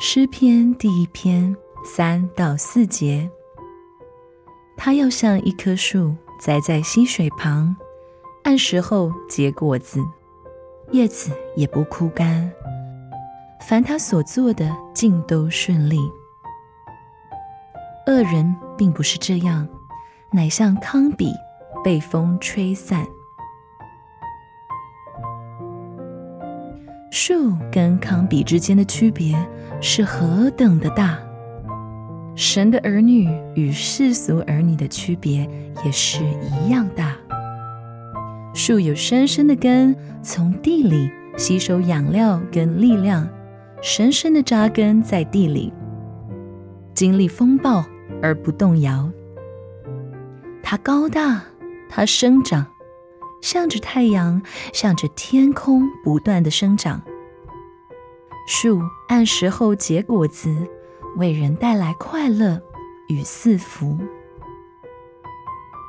诗篇第一篇三到四节，它要像一棵树栽在溪水旁，按时候结果子，叶子也不枯干。凡他所做的，尽都顺利。恶人并不是这样，乃像糠秕被风吹散。树跟糠秕之间的区别是何等的大！神的儿女与世俗儿女的区别也是一样大。树有深深的根，从地里吸收养料跟力量，深深的扎根在地里，经历风暴而不动摇。它高大，它生长。向着太阳，向着天空不断的生长。树按时候结果子，为人带来快乐与赐福。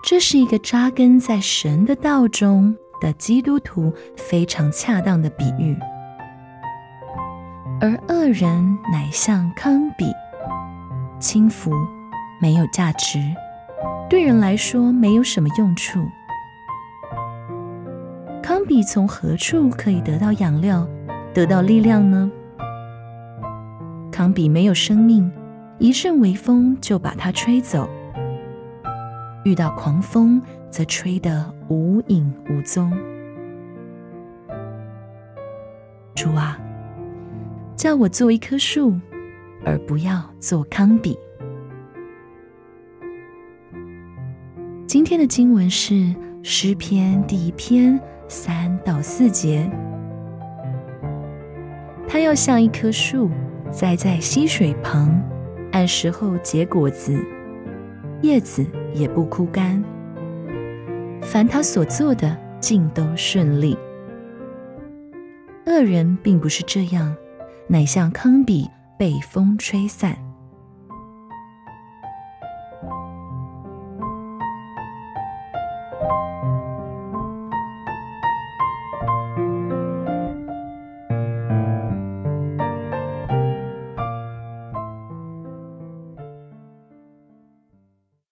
这是一个扎根在神的道中的基督徒非常恰当的比喻。而恶人乃像康比，轻浮，没有价值，对人来说没有什么用处。比从何处可以得到养料、得到力量呢？糠秕没有生命，一阵微风就把它吹走；遇到狂风，则吹得无影无踪。主啊，叫我做一棵树，而不要做糠秕。今天的经文是诗篇第一篇。三到四节，它要像一棵树栽在溪水旁，按时候结果子，叶子也不枯干。凡他所做的，尽都顺利。恶人并不是这样，乃像糠秕被风吹散。